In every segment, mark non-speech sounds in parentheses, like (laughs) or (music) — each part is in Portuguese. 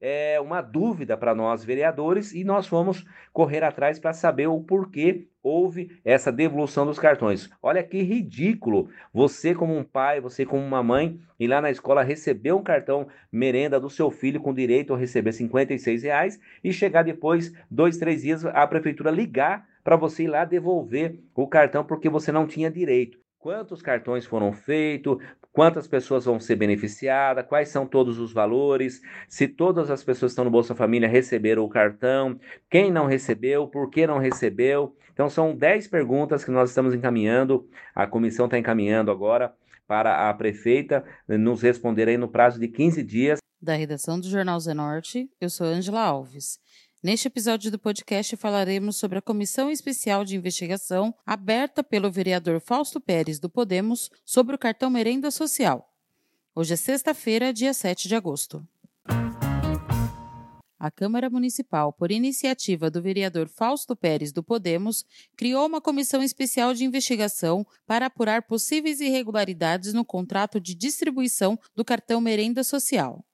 é, uma dúvida para nós vereadores e nós fomos correr atrás para saber o porquê houve essa devolução dos cartões. Olha que ridículo. Você como um pai, você como uma mãe, ir lá na escola receber um cartão merenda do seu filho com direito a receber 56 reais e chegar depois, dois, três dias, a prefeitura ligar para você ir lá devolver o cartão porque você não tinha direito. Quantos cartões foram feitos, quantas pessoas vão ser beneficiadas, quais são todos os valores, se todas as pessoas que estão no Bolsa Família receberam o cartão, quem não recebeu, por que não recebeu. Então, são 10 perguntas que nós estamos encaminhando, a comissão está encaminhando agora para a prefeita nos responder aí no prazo de 15 dias. Da redação do Jornal Zenorte, eu sou Angela Alves. Neste episódio do podcast falaremos sobre a comissão especial de investigação aberta pelo vereador Fausto Pérez do Podemos sobre o cartão Merenda Social. Hoje é sexta-feira, dia 7 de agosto. A Câmara Municipal, por iniciativa do vereador Fausto Pérez do Podemos, criou uma comissão especial de investigação para apurar possíveis irregularidades no contrato de distribuição do cartão Merenda Social.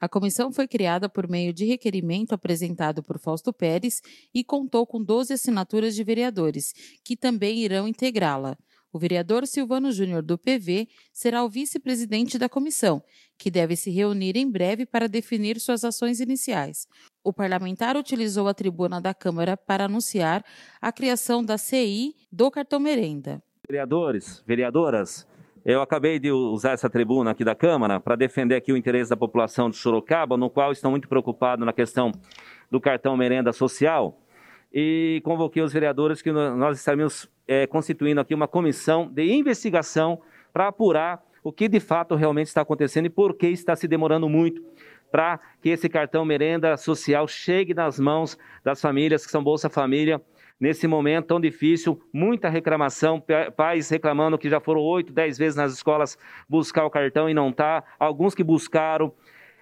A comissão foi criada por meio de requerimento apresentado por Fausto Pérez e contou com 12 assinaturas de vereadores, que também irão integrá-la. O vereador Silvano Júnior do PV será o vice-presidente da comissão, que deve se reunir em breve para definir suas ações iniciais. O parlamentar utilizou a tribuna da Câmara para anunciar a criação da CI do cartão merenda. Vereadores, vereadoras, eu acabei de usar essa tribuna aqui da Câmara para defender aqui o interesse da população de Sorocaba, no qual estão muito preocupados na questão do cartão merenda social, e convoquei os vereadores que nós estaremos é, constituindo aqui uma comissão de investigação para apurar o que de fato realmente está acontecendo e por que está se demorando muito para que esse cartão merenda social chegue nas mãos das famílias que são Bolsa Família nesse momento tão difícil, muita reclamação, pais reclamando que já foram oito, dez vezes nas escolas buscar o cartão e não tá, alguns que buscaram,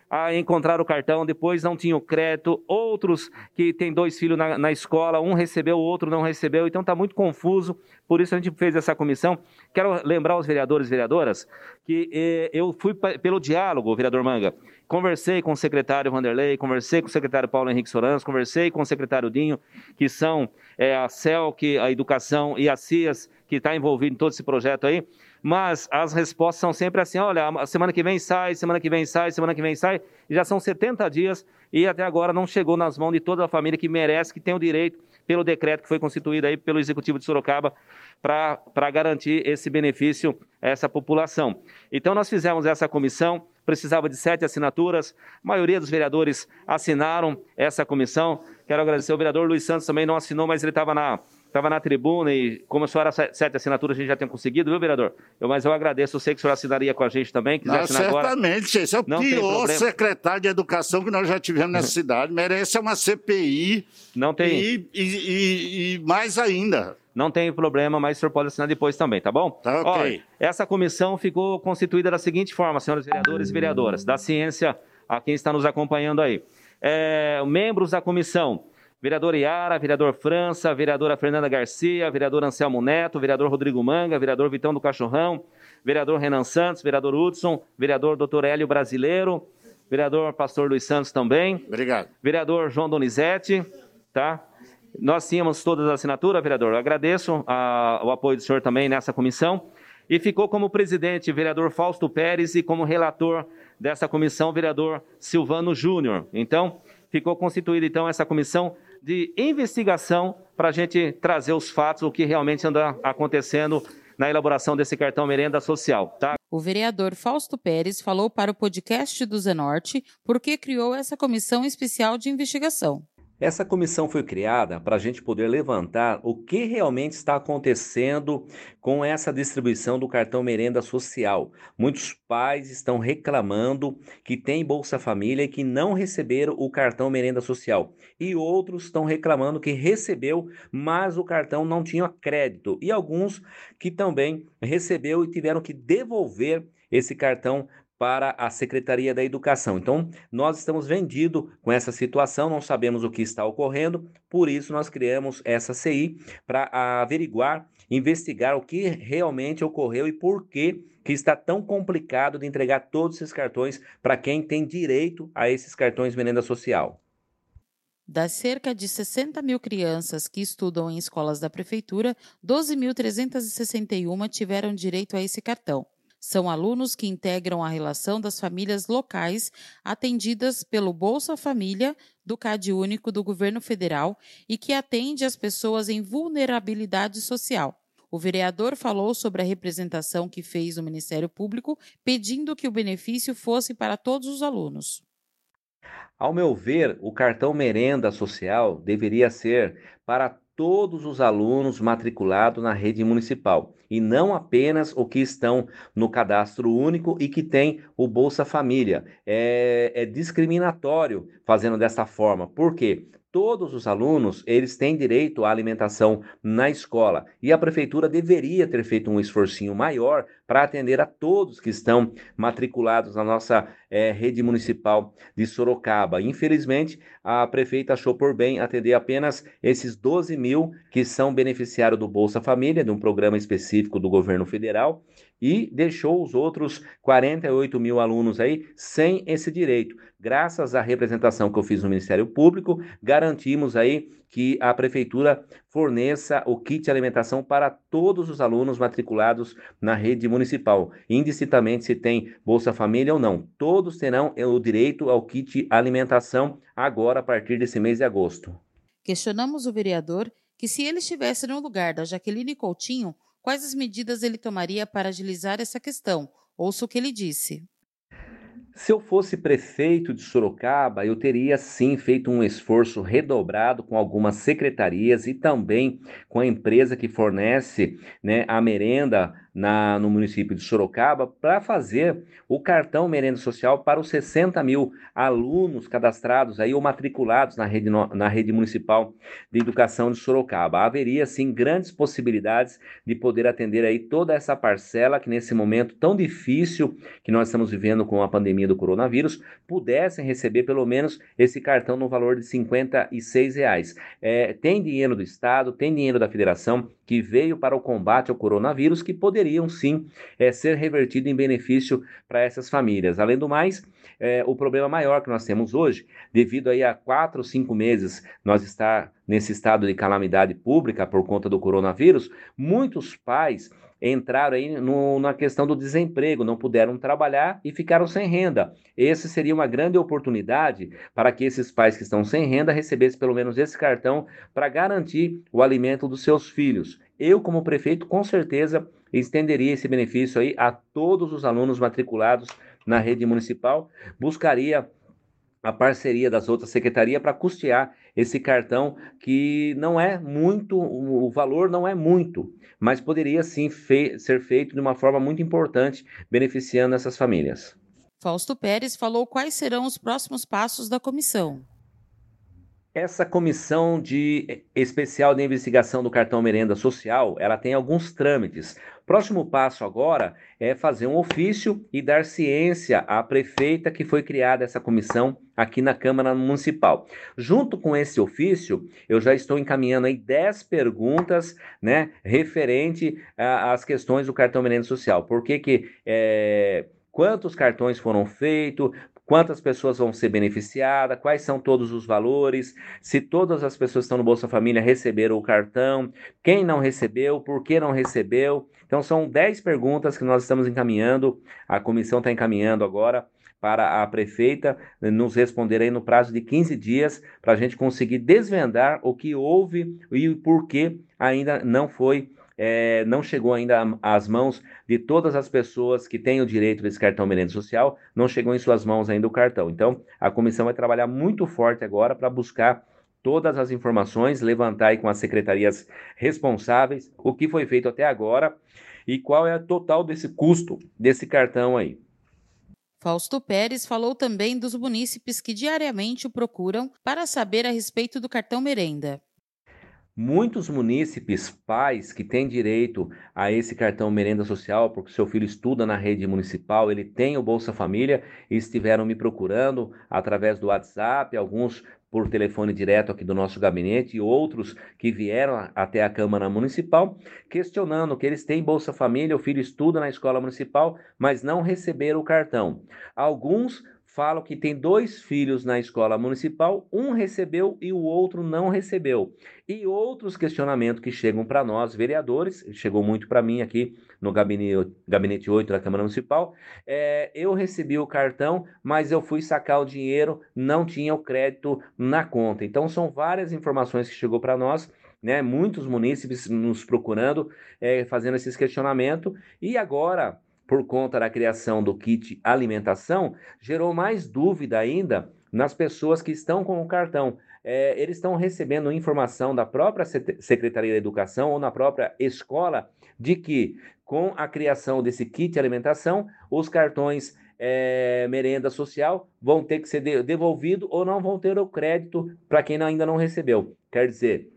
a encontrar o cartão, depois não tinham crédito, outros que têm dois filhos na, na escola, um recebeu, o outro não recebeu, então está muito confuso, por isso a gente fez essa comissão. Quero lembrar os vereadores e vereadoras que eh, eu fui pelo diálogo, vereador Manga, conversei com o secretário Vanderlei, conversei com o secretário Paulo Henrique Sorans, conversei com o secretário Dinho, que são eh, a CELC, a Educação e a CIAS, que está envolvido em todo esse projeto aí, mas as respostas são sempre assim: olha, semana que vem sai, semana que vem sai, semana que vem sai, e já são 70 dias e até agora não chegou nas mãos de toda a família que merece, que tem o direito, pelo decreto que foi constituído aí pelo Executivo de Sorocaba, para garantir esse benefício a essa população. Então, nós fizemos essa comissão, precisava de sete assinaturas, a maioria dos vereadores assinaram essa comissão. Quero agradecer ao vereador Luiz Santos também, não assinou, mas ele estava na estava na tribuna e como só era sete assinaturas, a gente já tem conseguido, viu, vereador? Eu, mas eu agradeço, eu sei que o senhor assinaria com a gente também, quiser Não, assinar certamente, agora. esse é o Não pior secretário de educação que nós já tivemos nessa (laughs) cidade, merece uma CPI Não tem, e, e, e, e mais ainda. não tem problema, mas o senhor pode assinar depois também, tá bom? Tá ok. Olha, essa comissão ficou constituída da seguinte forma, senhores vereadores e vereadoras, da ciência, a quem está nos acompanhando aí. É, membros da comissão, vereador Iara, vereador França, vereadora Fernanda Garcia, vereador Anselmo Neto, vereador Rodrigo Manga, vereador Vitão do Cachorrão, vereador Renan Santos, vereador Hudson, vereador Dr. Hélio Brasileiro, vereador Pastor Luiz Santos também, Obrigado. vereador João Donizete, tá? Nós tínhamos todas as assinaturas, vereador. Eu agradeço a, o apoio do senhor também nessa comissão. E ficou como presidente vereador Fausto Pérez e como relator dessa comissão vereador Silvano Júnior. Então, ficou constituída então essa comissão de investigação para a gente trazer os fatos, o que realmente anda acontecendo na elaboração desse cartão merenda social, tá? O vereador Fausto Pérez falou para o podcast do Zenorte por que criou essa comissão especial de investigação. Essa comissão foi criada para a gente poder levantar o que realmente está acontecendo com essa distribuição do cartão merenda social. Muitos pais estão reclamando que tem Bolsa Família e que não receberam o cartão merenda social. E outros estão reclamando que recebeu, mas o cartão não tinha crédito. E alguns que também recebeu e tiveram que devolver esse cartão para a Secretaria da Educação. Então, nós estamos vendidos com essa situação, não sabemos o que está ocorrendo, por isso nós criamos essa CI para averiguar, investigar o que realmente ocorreu e por que que está tão complicado de entregar todos esses cartões para quem tem direito a esses cartões merenda social. Das cerca de 60 mil crianças que estudam em escolas da Prefeitura, 12.361 tiveram direito a esse cartão. São alunos que integram a relação das famílias locais atendidas pelo Bolsa Família do CAD Único do Governo Federal e que atende as pessoas em vulnerabilidade social. O vereador falou sobre a representação que fez no Ministério Público, pedindo que o benefício fosse para todos os alunos. Ao meu ver, o cartão merenda social deveria ser para todos os alunos matriculados na rede municipal e não apenas o que estão no cadastro único e que tem o Bolsa Família. É, é discriminatório fazendo dessa forma. Por quê? todos os alunos eles têm direito à alimentação na escola e a prefeitura deveria ter feito um esforcinho maior para atender a todos que estão matriculados na nossa é, rede municipal de Sorocaba. Infelizmente, a prefeita achou por bem atender apenas esses 12 mil que são beneficiários do Bolsa Família, de um programa específico do governo federal, e deixou os outros 48 mil alunos aí sem esse direito. Graças à representação que eu fiz no Ministério Público, garantimos aí que a prefeitura forneça o kit alimentação para todos os alunos matriculados na rede municipal, indistintamente se tem Bolsa Família ou não. Todos terão o direito ao kit alimentação agora a partir desse mês de agosto. Questionamos o vereador que se ele estivesse no lugar da Jaqueline Coutinho, quais as medidas ele tomaria para agilizar essa questão. Ouça o que ele disse. Se eu fosse prefeito de Sorocaba, eu teria sim feito um esforço redobrado com algumas secretarias e também com a empresa que fornece né, a merenda na, no município de Sorocaba para fazer o cartão merenda social para os 60 mil alunos cadastrados aí ou matriculados na rede, na rede municipal de educação de Sorocaba. Haveria sim grandes possibilidades de poder atender aí toda essa parcela que nesse momento tão difícil que nós estamos vivendo com a pandemia do coronavírus pudessem receber pelo menos esse cartão no valor de 56 reais. É, tem dinheiro do Estado, tem dinheiro da Federação que veio para o combate ao coronavírus que poderia poderiam sim é, ser revertidos em benefício para essas famílias. Além do mais, é, o problema maior que nós temos hoje, devido aí a quatro, cinco meses nós estar nesse estado de calamidade pública por conta do coronavírus, muitos pais entraram aí no, na questão do desemprego, não puderam trabalhar e ficaram sem renda. Esse seria uma grande oportunidade para que esses pais que estão sem renda recebessem pelo menos esse cartão para garantir o alimento dos seus filhos. Eu, como prefeito, com certeza estenderia esse benefício aí a todos os alunos matriculados na rede municipal, buscaria a parceria das outras secretarias para custear esse cartão que não é muito, o valor não é muito, mas poderia sim fe ser feito de uma forma muito importante, beneficiando essas famílias. Fausto Pérez falou quais serão os próximos passos da comissão. Essa comissão de especial de investigação do cartão merenda social, ela tem alguns trâmites. Próximo passo agora é fazer um ofício e dar ciência à prefeita que foi criada essa comissão aqui na Câmara Municipal. Junto com esse ofício, eu já estou encaminhando aí 10 perguntas, né, referente às questões do cartão merenda social. Por que que é, quantos cartões foram feitos, quantas pessoas vão ser beneficiadas, quais são todos os valores, se todas as pessoas que estão no Bolsa Família receberam o cartão, quem não recebeu, por que não recebeu. Então, são 10 perguntas que nós estamos encaminhando, a comissão está encaminhando agora para a prefeita nos responder aí no prazo de 15 dias para a gente conseguir desvendar o que houve e por que ainda não foi é, não chegou ainda às mãos de todas as pessoas que têm o direito desse cartão merenda social, não chegou em suas mãos ainda o cartão. Então, a comissão vai trabalhar muito forte agora para buscar todas as informações, levantar aí com as secretarias responsáveis o que foi feito até agora e qual é o total desse custo desse cartão aí. Fausto Pérez falou também dos munícipes que diariamente o procuram para saber a respeito do cartão merenda. Muitos munícipes, pais que têm direito a esse cartão merenda social, porque seu filho estuda na rede municipal, ele tem o Bolsa Família estiveram me procurando através do WhatsApp, alguns por telefone direto aqui do nosso gabinete e outros que vieram até a Câmara Municipal, questionando que eles têm Bolsa Família, o filho estuda na escola municipal, mas não receberam o cartão. Alguns falam que tem dois filhos na escola municipal, um recebeu e o outro não recebeu. E outros questionamentos que chegam para nós, vereadores, chegou muito para mim aqui no gabinete, gabinete 8 da Câmara Municipal, é, eu recebi o cartão, mas eu fui sacar o dinheiro, não tinha o crédito na conta. Então são várias informações que chegou para nós, né, muitos munícipes nos procurando, é, fazendo esses questionamentos, e agora por conta da criação do kit alimentação, gerou mais dúvida ainda nas pessoas que estão com o cartão. É, eles estão recebendo informação da própria Secretaria da Educação ou na própria escola de que, com a criação desse kit alimentação, os cartões é, merenda social vão ter que ser devolvidos ou não vão ter o crédito para quem ainda não recebeu. Quer dizer,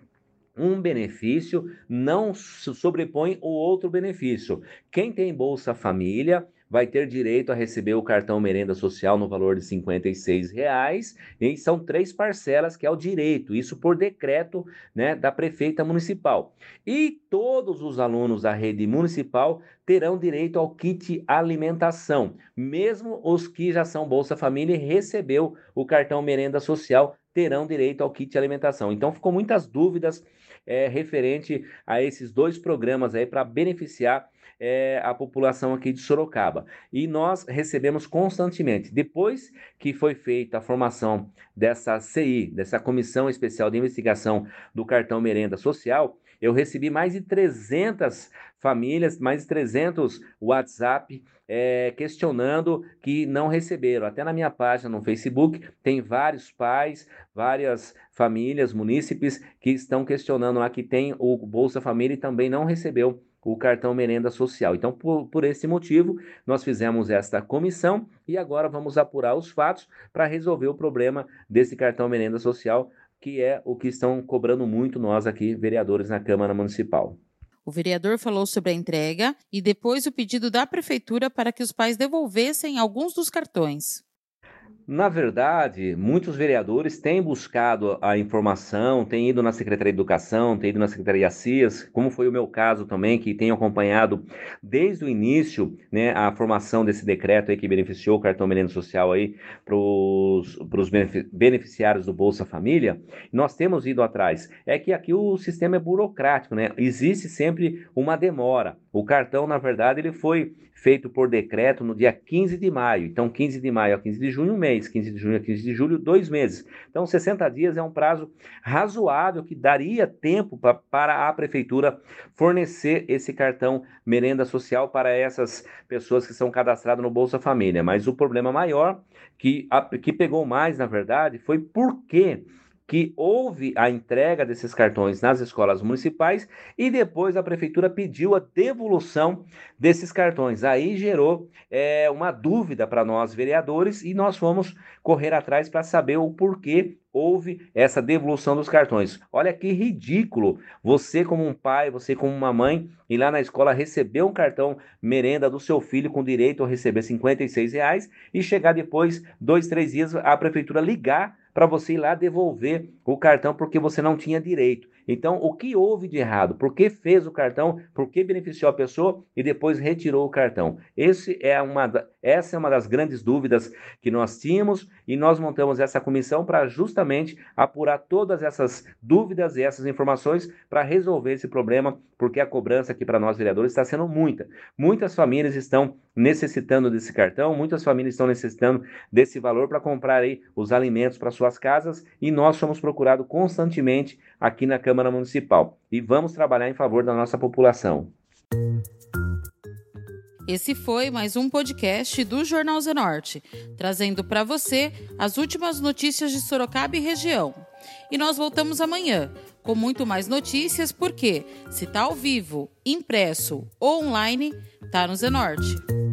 um benefício não sobrepõe o outro benefício. Quem tem Bolsa Família vai ter direito a receber o cartão merenda social no valor de R$ reais e são três parcelas que é o direito, isso por decreto né, da prefeita municipal. E todos os alunos da rede municipal terão direito ao kit alimentação, mesmo os que já são Bolsa Família e recebeu o cartão merenda social terão direito ao kit alimentação. Então ficou muitas dúvidas é, referente a esses dois programas aí para beneficiar é, a população aqui de Sorocaba. E nós recebemos constantemente. Depois que foi feita a formação dessa CI, dessa Comissão Especial de Investigação do Cartão Merenda Social, eu recebi mais de 300 famílias, mais de 300 WhatsApp é, questionando que não receberam. Até na minha página no Facebook tem vários pais, várias famílias, munícipes que estão questionando lá que tem o Bolsa Família e também não recebeu o cartão merenda social. Então, por, por esse motivo, nós fizemos esta comissão e agora vamos apurar os fatos para resolver o problema desse cartão merenda social, que é o que estão cobrando muito nós aqui, vereadores na Câmara Municipal. O vereador falou sobre a entrega e depois o pedido da prefeitura para que os pais devolvessem alguns dos cartões. Na verdade, muitos vereadores têm buscado a informação, têm ido na Secretaria de Educação, têm ido na Secretaria CIAS, como foi o meu caso também, que tenho acompanhado desde o início né, a formação desse decreto aí que beneficiou o cartão merenda social aí para os beneficiários do Bolsa Família. Nós temos ido atrás. É que aqui o sistema é burocrático, né? Existe sempre uma demora. O cartão, na verdade, ele foi feito por decreto no dia 15 de maio. Então, 15 de maio a 15 de junho, um mês. 15 de junho a 15 de julho, dois meses. Então, 60 dias é um prazo razoável que daria tempo pra, para a prefeitura fornecer esse cartão merenda social para essas pessoas que são cadastradas no Bolsa Família. Mas o problema maior, que, a, que pegou mais, na verdade, foi porque que houve a entrega desses cartões nas escolas municipais e depois a prefeitura pediu a devolução desses cartões. Aí gerou é, uma dúvida para nós vereadores e nós fomos correr atrás para saber o porquê houve essa devolução dos cartões. Olha que ridículo você como um pai, você como uma mãe, ir lá na escola receber um cartão merenda do seu filho com direito a receber 56 reais e chegar depois, dois, três dias, a prefeitura ligar para você ir lá devolver o cartão porque você não tinha direito. Então, o que houve de errado? Por que fez o cartão? Por que beneficiou a pessoa e depois retirou o cartão? Esse é uma, essa é uma das grandes dúvidas que nós tínhamos e nós montamos essa comissão para justamente apurar todas essas dúvidas e essas informações para resolver esse problema, porque a cobrança aqui para nós vereadores está sendo muita. Muitas famílias estão necessitando desse cartão, muitas famílias estão necessitando desse valor para comprar aí os alimentos para suas casas e nós somos procurados constantemente aqui na Câmara Municipal e vamos trabalhar em favor da nossa população. Esse foi mais um podcast do Jornal Zenorte, trazendo para você as últimas notícias de Sorocaba e região. E nós voltamos amanhã com muito mais notícias, porque se tá ao vivo, impresso ou online, tá no Zenorte.